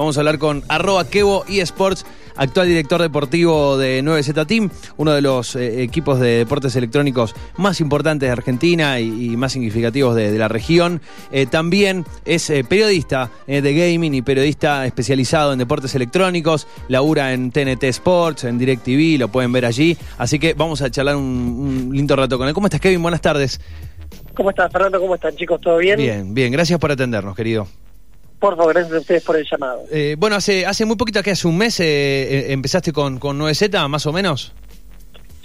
Vamos a hablar con arroba Kevo eSports, actual director deportivo de 9Z Team, uno de los eh, equipos de deportes electrónicos más importantes de Argentina y, más significativos de, la región. Eh, también es eh, periodista de gaming y periodista especializado en deportes electrónicos. Labura en TNT Sports, en DirecTV, lo pueden ver allí. Así que vamos a charlar un, un lindo rato con él. ¿Cómo estás, Kevin? Buenas tardes. ¿Cómo estás, Fernando? ¿Cómo están, chicos? ¿Todo bien? Bien, bien. Gracias por atendernos, querido. Por favor, gracias a ustedes por el llamado. Eh, bueno, hace hace muy poquito, que hace un mes, eh, eh, empezaste con, con 9Z, más o menos.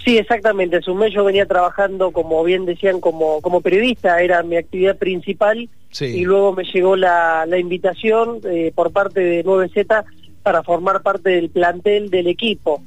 Sí, exactamente. Hace un mes yo venía trabajando, como bien decían, como, como periodista, era mi actividad principal. Y luego me llegó la, la invitación por parte de 9Z para formar parte del plantel del equipo.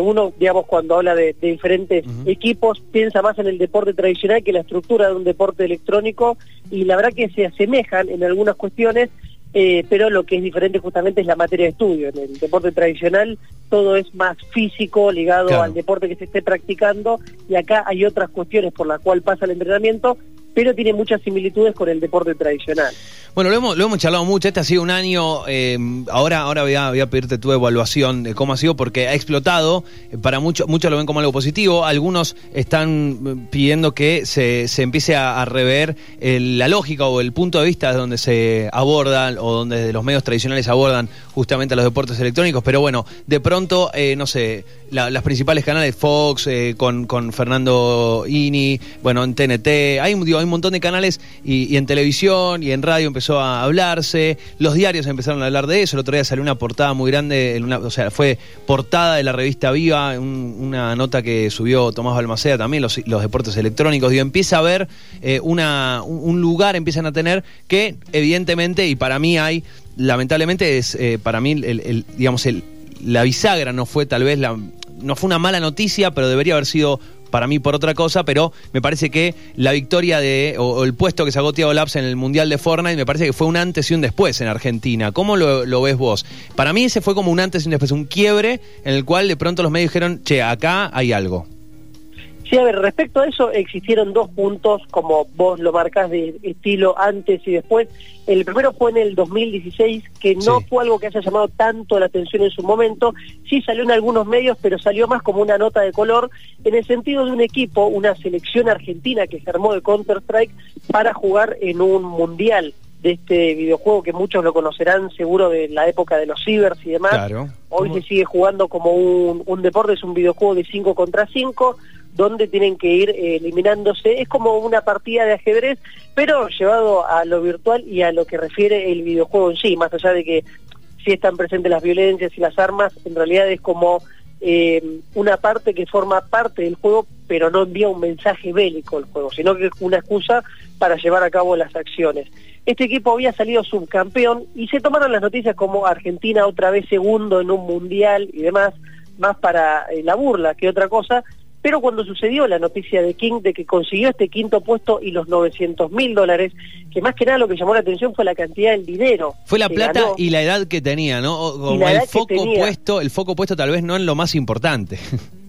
uno, digamos, cuando habla de, diferentes equipos, piensa más en el deporte tradicional que la estructura de un deporte electrónico y la verdad que se asemejan en algunas cuestiones, eh, pero lo que es diferente justamente es la materia de estudio. En el deporte tradicional todo es más físico, ligado al deporte que se esté practicando, y acá hay otras cuestiones por las cuales pasa el entrenamiento, pero tiene muchas similitudes con el deporte tradicional. Bueno, lo hemos, lo hemos charlado mucho, este ha sido un año, eh, ahora, ahora voy a, voy, a, pedirte tu evaluación de cómo ha sido, porque ha explotado, eh, para muchos muchos lo ven como algo positivo, algunos están eh, pidiendo que se, se empiece a, rever la lógica o el punto de vista de donde se abordan o donde los medios tradicionales abordan justamente los deportes electrónicos, pero bueno, de pronto, no sé, las principales canales, Fox, con, con Fernando Ini, bueno, en TNT, hay, digo, hay un montón de canales y, en televisión y en radio empezó a hablarse, los diarios empezaron a hablar de eso, el otro día salió una portada muy grande, en una, o sea, fue portada de la revista Viva, una nota que subió Tomás Balmaceda también, los, deportes electrónicos, y empieza a haber eh, una, un lugar, empiezan a tener que evidentemente, y para mí hay, lamentablemente es, eh, para mí, el, digamos, el, la bisagra no fue tal vez la, no fue una mala noticia, pero debería haber sido para mí por otra cosa, pero me parece que la victoria de, o, el puesto que sacó Tiago Labs en el Mundial de Fortnite, me parece que fue un antes y un después en Argentina. ¿Cómo lo, ves vos? Para mí ese fue como un antes y un después, un quiebre en el cual de pronto los medios dijeron, che, acá hay algo. Sí, a ver, respecto a eso existieron dos puntos, como vos lo marcás, de estilo antes y después. El primero fue en el 2016, que no fue algo que haya llamado tanto la atención en su momento. Sí salió en algunos medios, pero salió más como una nota de color, en el sentido de un equipo, una selección argentina que se armó de Counter-Strike para jugar en un mundial de este videojuego que muchos lo conocerán seguro de la época de los cibers y demás. Hoy se sigue jugando como un, un deporte, es un videojuego de 5 contra 5, donde tienen que ir eh, eliminándose. Es como una partida de ajedrez, pero llevado a lo virtual y a lo que refiere el videojuego en sí, más allá de que sí están presentes las violencias y las armas, en realidad es como eh, una parte que forma parte del juego, pero no envía un mensaje bélico al juego, sino que es una excusa para llevar a cabo las acciones. Este equipo había salido subcampeón y se tomaron las noticias como Argentina otra vez segundo en un mundial y demás, más para eh, la burla que otra cosa, pero cuando sucedió la noticia de King de que consiguió este quinto puesto y los 900 mil dólares, que más que nada lo que llamó la atención fue la cantidad del dinero. Fue la plata y la edad que tenía, ¿no? el foco puesto, el foco puesto tal vez no en lo más importante.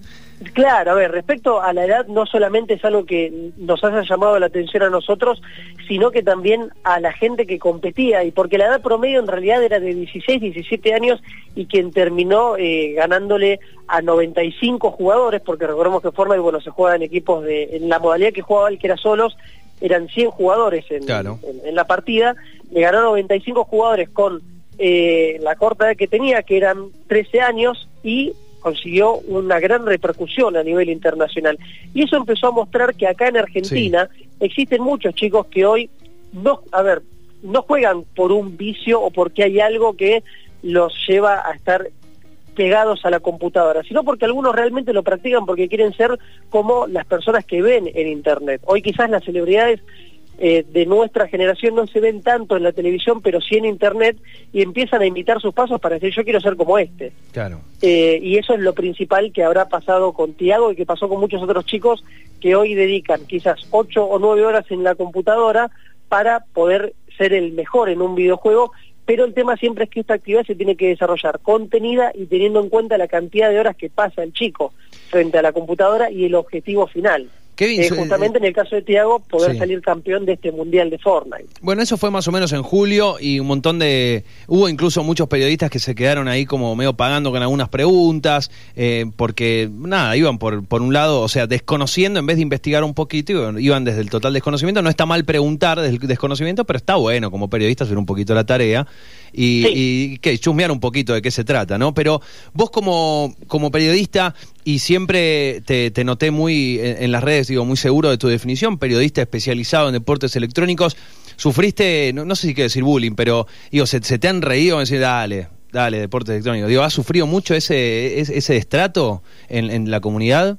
Claro, a ver, respecto a la edad, no solamente es algo que nos haya llamado la atención a nosotros, sino que también a la gente que competía, y porque la edad promedio en realidad era de 16, 17 años, y quien terminó eh, ganándole a 95 jugadores, porque recordemos que Fortnite, bueno, se juega en equipos de, en la modalidad que jugaba el que era solos, eran 100 jugadores en, en, la partida, le ganó 95 jugadores con eh, la corta edad que tenía, que eran 13 años, y consiguió una gran repercusión a nivel internacional. Y eso empezó a mostrar que acá en Argentina existen muchos chicos que hoy no, a ver, no juegan por un vicio o porque hay algo que los lleva a estar pegados a la computadora, sino porque algunos realmente lo practican porque quieren ser como las personas que ven en Internet. Hoy quizás las celebridades eh, de nuestra generación no se ven tanto en la televisión, pero sí en internet, y empiezan a imitar sus pasos para decir yo quiero ser como este. Claro. Eh, y eso es lo principal que habrá pasado con Tiago y que pasó con muchos otros chicos que hoy dedican quizás ocho o nueve horas en la computadora para poder ser el mejor en un videojuego, pero el tema siempre es que esta actividad se tiene que desarrollar contenida y teniendo en cuenta la cantidad de horas que pasa el chico frente a la computadora y el objetivo final. Eh, justamente en el caso de Tiago, poder salir campeón de este Mundial de Fortnite. Bueno, eso fue más o menos en julio y un montón de... Hubo incluso muchos periodistas que se quedaron ahí como medio pagando con algunas preguntas, eh, porque nada, iban por, por un lado, o sea, desconociendo en vez de investigar un poquito, iban desde el total desconocimiento. No está mal preguntar desde el desconocimiento, pero está bueno como periodista hacer un poquito la tarea y, que chusmear un poquito de qué se trata, ¿no? Pero vos como, como periodista, y siempre te, noté muy en, las redes, digo, muy seguro de tu definición, periodista especializado en deportes electrónicos, sufriste, no, sé si quiero decir bullying, pero digo, se, te han reído decir, dale, dale, deportes electrónicos. Digo, ¿has sufrido mucho ese, ese, destrato en, la comunidad?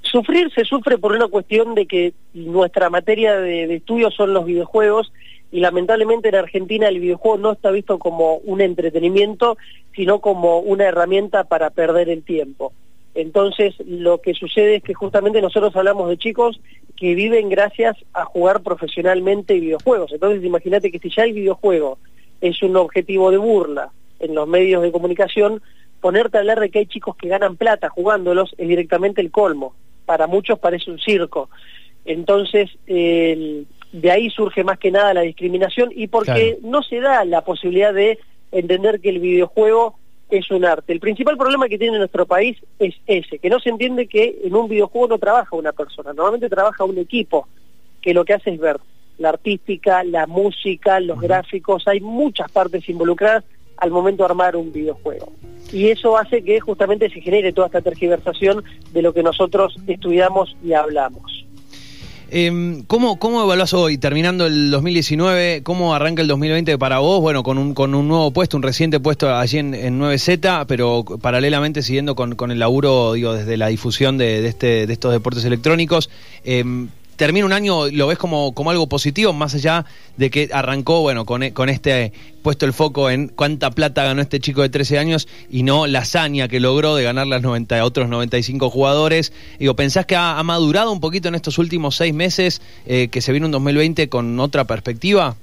Sufrir se sufre por una cuestión de que nuestra materia de estudio son los videojuegos y lamentablemente en Argentina el videojuego no está visto como un entretenimiento, sino como una herramienta para perder el tiempo. Entonces lo que sucede es que justamente nosotros hablamos de chicos que viven gracias a jugar profesionalmente videojuegos. Entonces imagínate que si ya el videojuego es un objetivo de burla en los medios de comunicación, ponerte a hablar de que hay chicos que ganan plata jugándolos es directamente el colmo. Para muchos parece un circo. Entonces, el, de ahí surge más que nada la discriminación y porque no se da la posibilidad de entender que el videojuego es un arte. El principal problema que tiene nuestro país es ese, que no se entiende que en un videojuego no trabaja una persona, normalmente trabaja un equipo que lo que hace es ver la artística, la música, los gráficos, hay muchas partes involucradas al momento de armar un videojuego. Y eso hace que justamente se genere toda esta tergiversación de lo que nosotros estudiamos y hablamos. Eh, ¿cómo, ¿Cómo evaluás hoy, terminando el 2019, cómo arranca el 2020 para vos? Bueno, con un, con un nuevo puesto, un reciente puesto allí en, 9Z, pero paralelamente siguiendo con, con, el laburo, digo, desde la difusión de, de, este, de estos deportes electrónicos. Eh, termina un año, lo ves como, como algo positivo, más allá de que arrancó, bueno, con, e, con este puesto el foco en cuánta plata ganó este chico de 13 años y no la hazaña que logró de ganar las 90, otros 95 jugadores. Digo, ¿pensás que ha, madurado un poquito en estos últimos seis meses eh, que se viene un 2020 con otra perspectiva?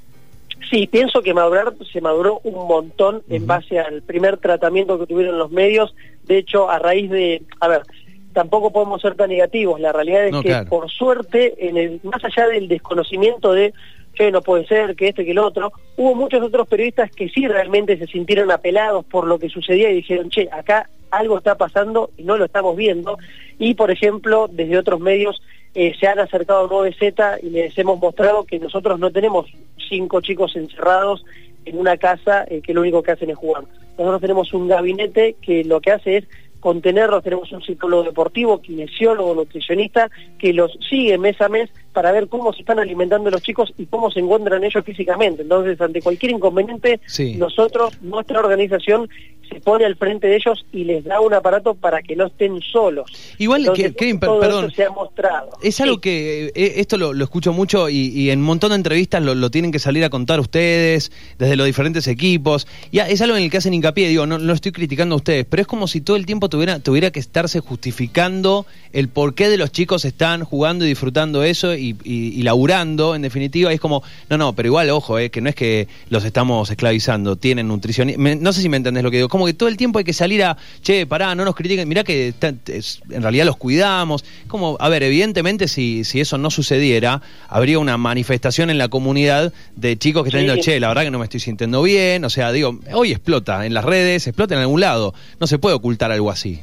Sí, pienso que madurar se maduró un montón en base al primer tratamiento que tuvieron los medios. De hecho, a raíz de, a ver, tampoco podemos ser tan negativos. La realidad es que, por suerte, en el, más allá del desconocimiento de que no puede ser, que este, que el otro, hubo muchos otros periodistas que sí realmente se sintieron apelados por lo que sucedía y dijeron, che, acá algo está pasando y no lo estamos viendo. Y, por ejemplo, desde otros medios eh, se han acercado a 9Z y les hemos mostrado que nosotros no tenemos cinco chicos encerrados en una casa eh, que lo único que hacen es jugar. Nosotros tenemos un gabinete que lo que hace es contenerlos, tenemos un psicólogo deportivo, kinesiólogo, nutricionista, que los sigue mes a mes para ver cómo se están alimentando los chicos y cómo se encuentran ellos físicamente. Entonces, ante cualquier inconveniente, nosotros, nuestra organización, se pone al frente de ellos y les da un aparato para que no estén solos. Igual, que, perdón, se ha mostrado. Es algo que, eh, esto lo, escucho mucho y, en un montón de entrevistas lo, tienen que salir a contar ustedes, desde los diferentes equipos. Y es algo en el que hacen hincapié, digo, no, no estoy criticando a ustedes, pero es como si todo el tiempo tuviera, tuviera que estarse justificando el por qué de los chicos están jugando y disfrutando eso y, y, laburando, en definitiva. Es como, no, no, pero igual, ojo, eh, que no es que los estamos esclavizando, tienen nutrición. No sé si me entendés lo que digo como que todo el tiempo hay que salir a, che, pará, no nos critiquen, mirá que en realidad los cuidamos. Como, a ver, evidentemente si, si eso no sucediera, habría una manifestación en la comunidad de chicos que están diciendo, che, la verdad que no me estoy sintiendo bien, o sea, digo, hoy explota en las redes, explota en algún lado, no se puede ocultar algo así.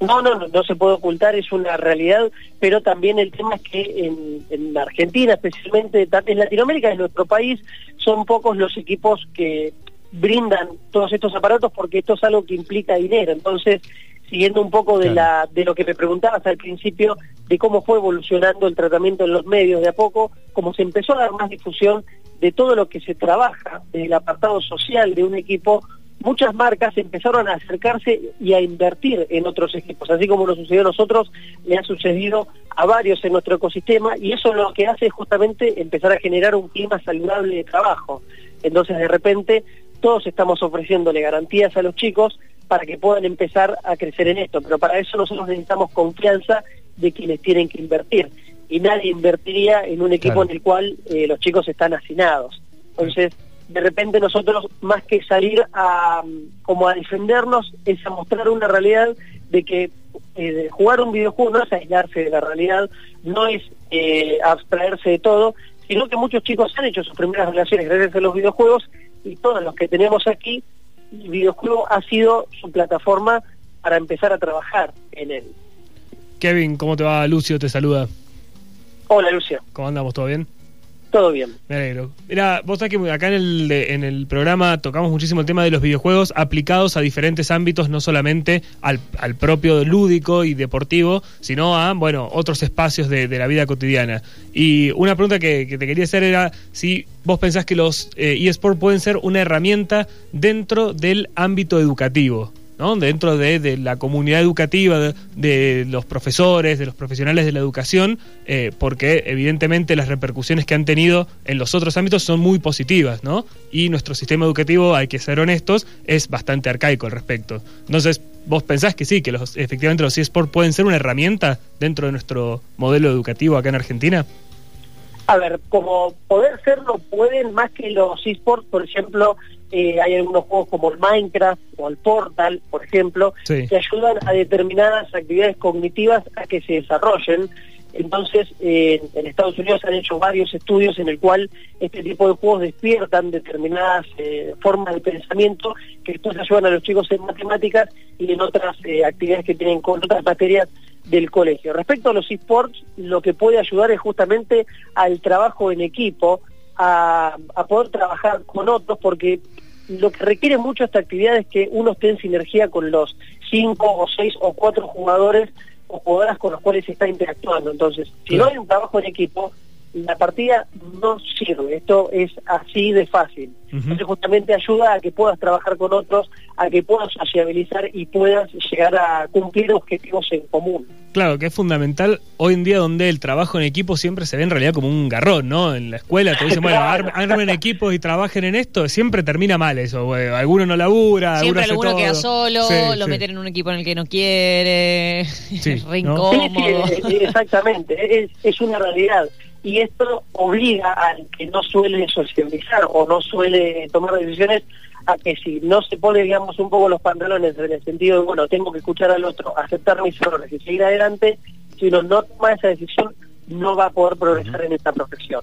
No, no, no, no se puede ocultar, es una realidad, pero también el tema es que en, en Argentina, especialmente en Latinoamérica, en nuestro país, son pocos los equipos que brindan todos estos aparatos porque esto es algo que implica dinero. Entonces, siguiendo un poco de, la, de lo que me preguntabas al principio, de cómo fue evolucionando el tratamiento en los medios de a poco, como se empezó a dar más difusión de todo lo que se trabaja, del apartado social de un equipo, muchas marcas empezaron a acercarse y a invertir en otros equipos, así como nos sucedió a nosotros, le ha sucedido a varios en nuestro ecosistema y eso lo que hace es justamente empezar a generar un clima saludable de trabajo. Entonces de repente todos estamos ofreciéndole garantías a los chicos para que puedan empezar a crecer en esto, pero para eso nosotros necesitamos confianza de quienes tienen que invertir y nadie invertiría en un equipo en el cual eh, los chicos están hacinados. Entonces, de repente nosotros, más que salir a como a defendernos, es a mostrar una realidad de que eh, jugar un videojuego no es aislarse de la realidad, no es eh, abstraerse de todo, sino que muchos chicos han hecho sus primeras relaciones gracias a los videojuegos y todos los que tenemos aquí, el videojuego ha sido su plataforma para empezar a trabajar en él. Kevin, ¿cómo te va? Lucio te saluda. Hola, Lucio. ¿Cómo andamos? ¿Todo bien? Todo bien. Me alegro. Mira, vos sabés que acá en el, en el programa tocamos muchísimo el tema de los videojuegos aplicados a diferentes ámbitos, no solamente al, propio lúdico y deportivo, sino a, bueno, otros espacios de, la vida cotidiana. Y una pregunta que, te quería hacer era si vos pensás que los eh, eSports pueden ser una herramienta dentro del ámbito educativo dentro de, la comunidad educativa, de, los profesores, de los profesionales de la educación, eh, porque evidentemente las repercusiones que han tenido en los otros ámbitos son muy positivas, ¿no? Y nuestro sistema educativo, hay que ser honestos, es bastante arcaico al respecto. Entonces, ¿vos pensás que sí, que los, efectivamente los eSports pueden ser una herramienta dentro de nuestro modelo educativo acá en Argentina? A ver, como poder serlo pueden más que los eSports, por ejemplo, eh, hay algunos juegos como el Minecraft o el Portal, por ejemplo, que ayudan a determinadas actividades cognitivas a que se desarrollen. Entonces, eh, en Estados Unidos han hecho varios estudios en el cual este tipo de juegos despiertan determinadas eh, formas de pensamiento que después ayudan a los chicos en matemáticas y en otras actividades que tienen con otras materias del colegio. Respecto a los esports, lo que puede ayudar es justamente al trabajo en equipo, a, a poder trabajar con otros, porque lo que requiere mucho esta actividad es que uno esté en sinergia con los cinco o seis o cuatro jugadores o jugadoras con los cuales se está interactuando. Entonces, si no hay un trabajo en equipo, la partida no sirve. Esto es así de fácil. Entonces justamente ayuda a que puedas trabajar con otros, a que puedas sociabilizar y puedas llegar a cumplir objetivos en común. Claro, que es fundamental hoy en día donde el trabajo en equipo siempre se ve en realidad como un garrón, ¿no? En la escuela te dicen, bueno, armen equipos y trabajen en esto, siempre termina mal eso, alguno no labura, siempre alguno queda solo, lo meten en un equipo en el que no quiere, sí, exactamente, es, es una realidad. Y esto obliga al que no suele socializar o no suele tomar decisiones a que si no se pone, digamos, un poco los pantalones en el sentido de, bueno, tengo que escuchar al otro, aceptar mis errores y seguir adelante, si uno no toma esa decisión, no va a poder progresar en esta profesión.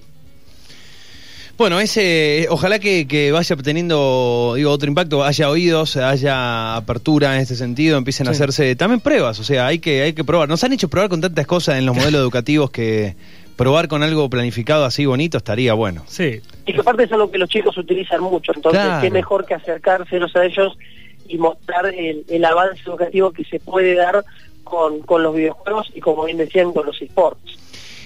Bueno, ese, ojalá que, vaya obteniendo digo, otro impacto, haya oídos, haya apertura en este sentido, empiecen a hacerse también pruebas, o sea, hay que, hay que probar. Nos han hecho probar con tantas cosas en los modelos educativos que probar con algo planificado así bonito estaría bueno. Sí. Y que aparte es algo que los chicos utilizan mucho, entonces qué mejor que acercárselos a ellos y mostrar el, avance educativo que se puede dar con, con los videojuegos y como bien decían con los esports.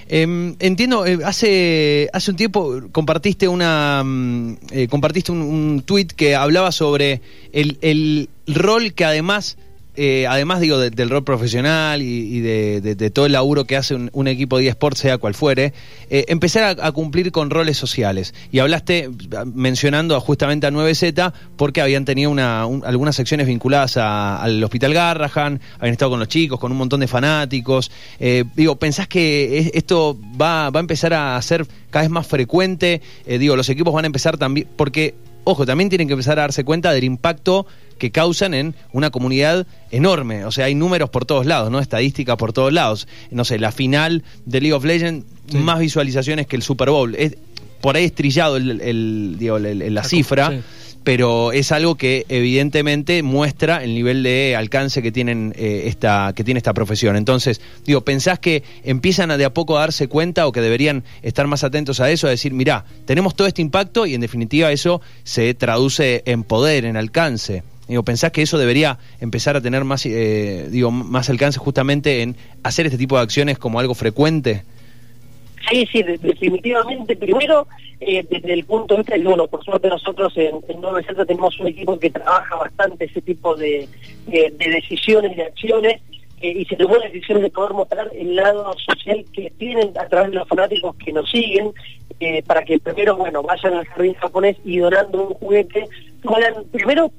Em, entiendo, eh, hace hace un tiempo compartiste una mm, eh, compartiste un, un tuit que hablaba sobre el, el rol que además eh, además digo del rol profesional y, de, todo el laburo que hace un, equipo de eSports, sea cual fuere, eh, empezar a, cumplir con roles sociales. Y hablaste mencionando justamente a 9Z porque habían tenido una, algunas secciones vinculadas al Hospital Garrahan, habían estado con los chicos, con un montón de fanáticos. Eh, digo, ¿pensás que esto va, va a empezar a ser cada vez más frecuente? digo, los equipos van a empezar también, porque ojo, también tienen que empezar a darse cuenta del impacto que causan en una comunidad enorme. O sea, hay números por todos lados, ¿no? Estadísticas por todos lados. No sé, la final de League of Legends, más visualizaciones que el Super Bowl. Es, por ahí estrillado el, la cifra pero es algo que evidentemente muestra el nivel de alcance que tienen eh, esta que tiene esta profesión. Entonces, digo, ¿pensás que empiezan a de a poco a darse cuenta o que deberían estar más atentos a eso, a decir, mirá, tenemos todo este impacto y en definitiva eso se traduce en poder, en alcance? Digo, ¿pensás que eso debería empezar a tener más, eh, digo, más alcance justamente en hacer este tipo de acciones como algo frecuente? Sí, sí, definitivamente. Primero, eh, desde el punto de vista, y bueno, por suerte nosotros en, en Nueva tenemos un equipo que trabaja bastante ese tipo de, de, decisiones, de acciones, eh, y se tomó la decisión de poder mostrar el lado social que tienen a través de los fanáticos que nos siguen, eh, para que primero, bueno, vayan al jardín japonés y donando un juguete, puedan, primero,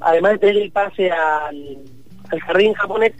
además de tener el pase al, al jardín japonés,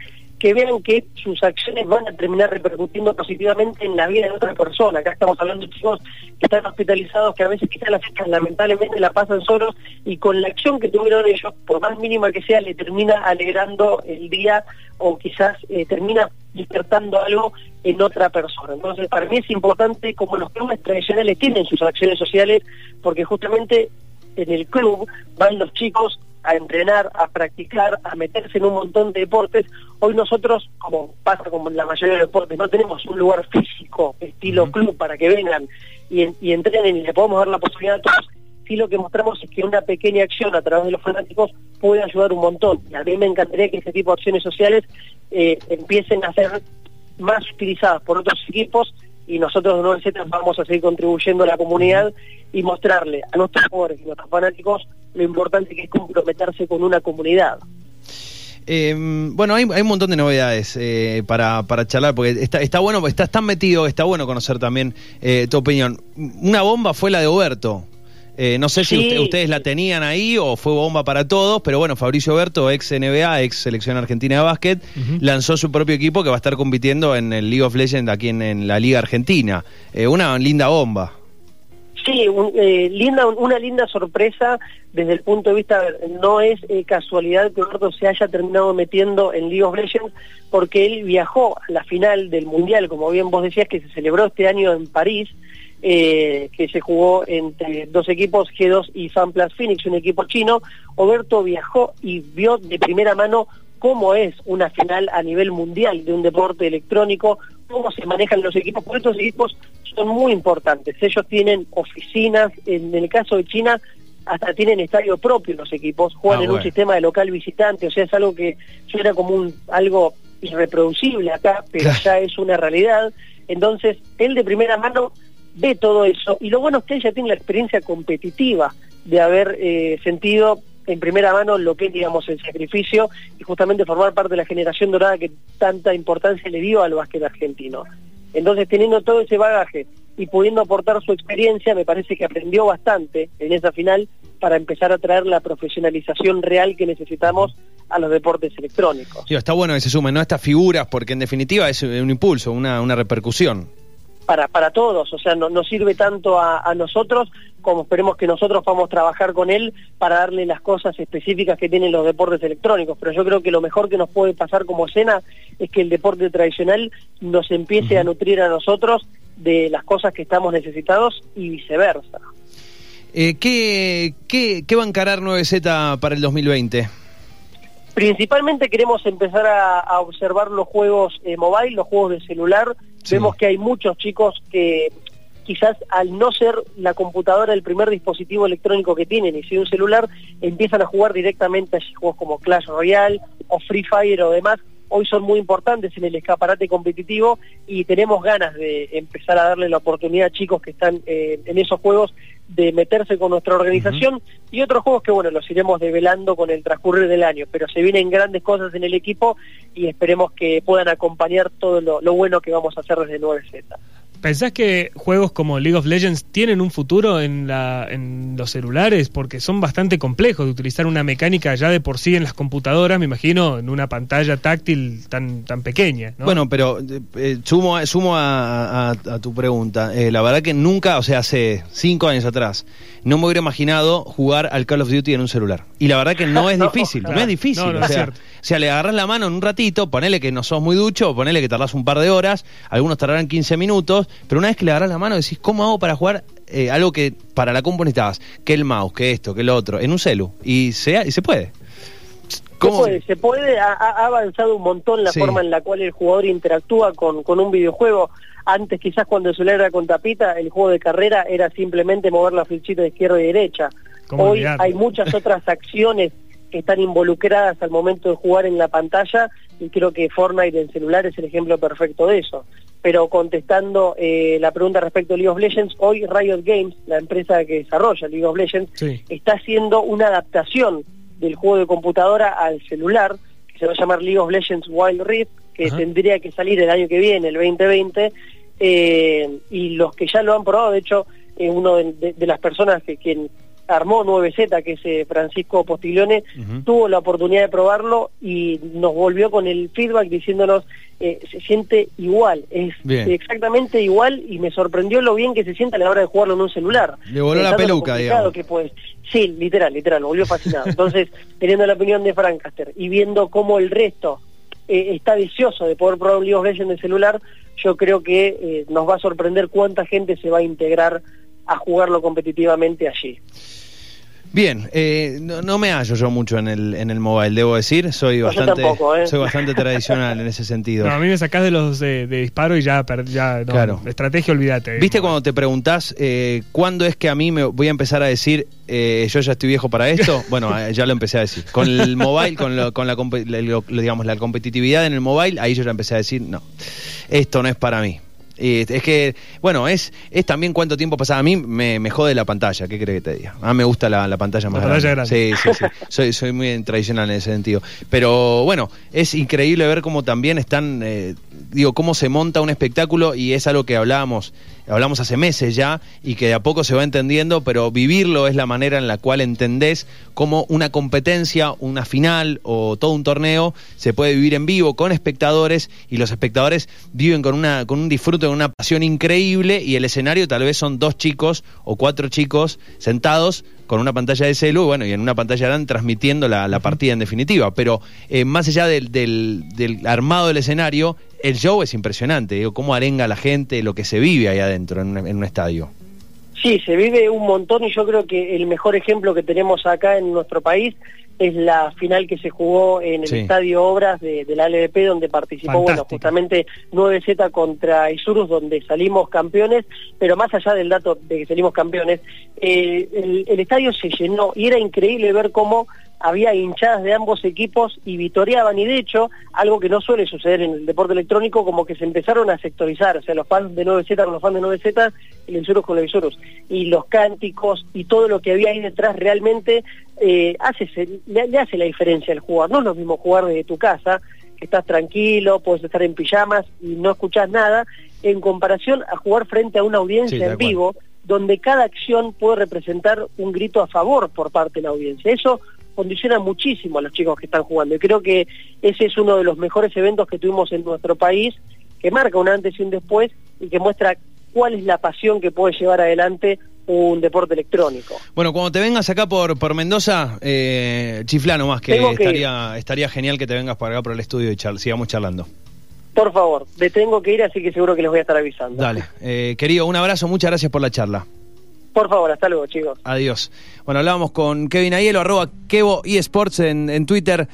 que vean que sus acciones van a terminar repercutiendo positivamente en la vida de otra persona. Acá estamos hablando de chicos que están hospitalizados, que a veces quizás las fechas lamentablemente la pasan solos y con la acción que tuvieron ellos, por más mínima que sea, le termina alegrando el día o quizás eh, termina despertando algo en otra persona. Entonces, para mí es importante como los clubes tradicionales tienen sus acciones sociales, porque justamente en el club van los chicos a entrenar, a practicar, a meterse en un montón de deportes. Hoy nosotros, como pasa con la mayoría de deportes, no tenemos un lugar físico, estilo club, para que vengan y, y, entrenen y le podemos dar la posibilidad a todos. Sí lo que mostramos es que una pequeña acción a través de los fanáticos puede ayudar un montón. Y a mí me encantaría que ese tipo de acciones sociales eh, empiecen a ser más utilizadas por otros equipos y nosotros de 9Z vamos a seguir contribuyendo a la comunidad y mostrarle a nuestros jugadores y nuestros fanáticos lo importante que es comprometerse con una comunidad. Eh, bueno, hay, un montón de novedades eh, para, para charlar, porque está, está bueno, estás tan metido, está bueno conocer también eh, tu opinión. Una bomba fue la de Oberto. No sé si ustedes la tenían ahí o fue bomba para todos, pero bueno, Fabricio Oberto, ex NBA, ex selección argentina de básquet, lanzó su propio equipo que va a estar compitiendo en el League of Legends aquí en la Liga Argentina. una linda bomba. Sí, eh, linda, una linda sorpresa desde el punto de vista, no es eh, casualidad que Eduardo se haya terminado metiendo en League of Legends porque él viajó a la final del Mundial, como bien vos decías, que se celebró este año en París, eh, que se jugó entre dos equipos, G2 y FanPlus Phoenix, un equipo chino. Oberto viajó y vio de primera mano cómo es una final a nivel mundial de un deporte electrónico, cómo se manejan los equipos, porque estos equipos son muy importantes. Ellos tienen oficinas, en el caso de China, hasta tienen estadio propio los equipos, juegan ah, en un sistema de local visitante, o sea, es algo que suena como un algo irreproducible acá, pero ya es una realidad. Entonces, él de primera mano ve todo eso, y lo bueno es que ella tiene la experiencia competitiva de haber eh, sentido en primera mano lo que es, digamos, el sacrificio y justamente formar parte de la generación dorada que tanta importancia le dio al básquet argentino. Entonces, teniendo todo ese bagaje y pudiendo aportar su experiencia, me parece que aprendió bastante en esa final para empezar a traer la profesionalización real que necesitamos a los deportes electrónicos. Sí, está bueno que se sumen ¿no? estas figuras, porque en definitiva es un impulso, una, una repercusión para, para todos, o sea, no, no sirve tanto a, nosotros como esperemos que nosotros podamos trabajar con él para darle las cosas específicas que tienen los deportes electrónicos. Pero yo creo que lo mejor que nos puede pasar como escena es que el deporte tradicional nos empiece a nutrir a nosotros de las cosas que estamos necesitados y viceversa. Eh, ¿qué, qué, ¿Qué va a encarar 9Z para el 2020? Principalmente queremos empezar a, observar los juegos eh, mobile, los juegos de celular. Vemos que hay muchos chicos que quizás al no ser la computadora el primer dispositivo electrónico que tienen y si un celular, empiezan a jugar directamente a juegos como Clash Royale o Free Fire o demás. Hoy son muy importantes en el escaparate competitivo y tenemos ganas de empezar a darle la oportunidad a chicos que están eh, en esos juegos de meterse con nuestra organización y otros juegos que bueno los iremos develando con el transcurrir del año. Pero se vienen grandes cosas en el equipo y esperemos que puedan acompañar todo lo, lo bueno que vamos a hacer desde 9Z ¿Pensás que juegos como League of Legends tienen un futuro en, la, en los celulares? Porque son bastante complejos de utilizar una mecánica ya de por sí en las computadoras, me imagino, en una pantalla táctil tan, tan pequeña. Bueno, pero eh, sumo, sumo a, tu pregunta. Eh, la verdad que nunca, o sea, hace cinco años atrás, no me hubiera imaginado jugar al Call of Duty en un celular. Y la verdad que no es difícil, no, es difícil. o, sea, o, sea, le agarras la mano en un ratito, ponele que no sos muy ducho, ponele que tardás un par de horas, algunos tardarán 15 minutos, pero una vez que le agarras la mano decís, ¿cómo hago para jugar eh, algo que para la compu necesitabas? Que el mouse, que esto, que lo otro, en un celu. Y se, y se puede. ¿Cómo? Se puede, se puede ha, avanzado un montón la forma en la cual el jugador interactúa con, con un videojuego. Antes quizás cuando el celular era con tapita, el juego de carrera era simplemente mover la flechita de izquierda y derecha. Hoy hay muchas otras acciones que están involucradas al momento de jugar en la pantalla y creo que Fortnite en celular es el ejemplo perfecto de eso pero contestando eh, la pregunta respecto a League of Legends, hoy Riot Games, la empresa que desarrolla League of Legends, está haciendo una adaptación del juego de computadora al celular, que se va a llamar League of Legends Wild Rift, que tendría que salir el año que viene, el 2020, eh, y los que ya lo han probado, de hecho, eh, uno de, las personas que quien armó 9Z, que es eh, Francisco Postiglione, tuvo la oportunidad de probarlo y nos volvió con el feedback diciéndonos eh, se siente igual, es exactamente igual y me sorprendió lo bien que se siente a la hora de jugarlo en un celular. Le voló la peluca, digamos. Que pues, sí, literal, literal, volvió fascinado. Entonces, teniendo la opinión de Francaster y viendo cómo el resto eh, está deseoso de poder probar un League of Legends en el celular, yo creo que eh, nos va a sorprender cuánta gente se va a integrar a jugarlo competitivamente allí. Bien, eh, no, me hallo yo mucho en el, en el mobile, debo decir. Soy bastante ¿eh? soy bastante tradicional en ese sentido. No, a mí me sacás de los de, disparo y ya, ya claro. estrategia, olvídate. ¿Viste cuando te preguntás eh, cuándo es que a mí me voy a empezar a decir eh, yo ya estoy viejo para esto? bueno, ya lo empecé a decir. Con el mobile, con, con la, digamos, la competitividad en el mobile, ahí yo ya empecé a decir, no, esto no es para mí es que, bueno, es, es también cuánto tiempo pasa. A mí me, me jode la pantalla, ¿qué crees que te diga? A mí me gusta la, pantalla más grande. Sí, sí, sí. soy, soy muy tradicional en ese sentido. Pero bueno, es increíble ver cómo también están, eh, digo, cómo se monta un espectáculo y es algo que hablábamos hablamos hace meses ya y que de a poco se va entendiendo, pero vivirlo es la manera en la cual entendés cómo una competencia, una final o todo un torneo se puede vivir en vivo con espectadores y los espectadores viven con, una, con un disfrute, con una pasión increíble y el escenario tal vez son dos chicos o cuatro chicos sentados con una pantalla de celu, bueno, y en una pantalla grande transmitiendo la, partida en definitiva. Pero eh, más allá del, del, armado del escenario, el show es impresionante, digo, cómo arenga la gente, lo que se vive ahí adentro en, un estadio. Sí, se vive un montón y yo creo que el mejor ejemplo que tenemos acá en nuestro país es la final que se jugó en el Estadio Obras de, la LVP, donde participó, bueno, justamente 9Z contra Isurus, donde salimos campeones, pero más allá del dato de que salimos campeones, eh, el, el, estadio se llenó y era increíble ver cómo había hinchadas de ambos equipos y vitoreaban y de hecho algo que no suele suceder en el deporte electrónico como que se empezaron a sectorizar, o sea los fans de 9Z con los fans de 9Z y los con los y los cánticos y todo lo que había ahí detrás realmente eh, hace, le, hace la diferencia al jugar. No es lo mismo jugar desde tu casa, que estás tranquilo, puedes estar en pijamas y no escuchas nada, en comparación a jugar frente a una audiencia en vivo, donde cada acción puede representar un grito a favor por parte de la audiencia. Eso condiciona muchísimo a los chicos que están jugando. Y creo que ese es uno de los mejores eventos que tuvimos en nuestro país, que marca un antes y un después y que muestra cuál es la pasión que puede llevar adelante un deporte electrónico. Bueno, cuando te vengas acá por, por Mendoza, eh, chiflano más, que, estaría, estaría genial que te vengas por acá por el estudio y sigamos charlando. Por favor, me tengo que ir, así que seguro que les voy a estar avisando. Dale, eh, querido, un abrazo, muchas gracias por la charla. Por favor, hasta luego, chicos. Adiós. Bueno, hablábamos con Kevin Aiello, arroba Kevo eSports en, en Twitter.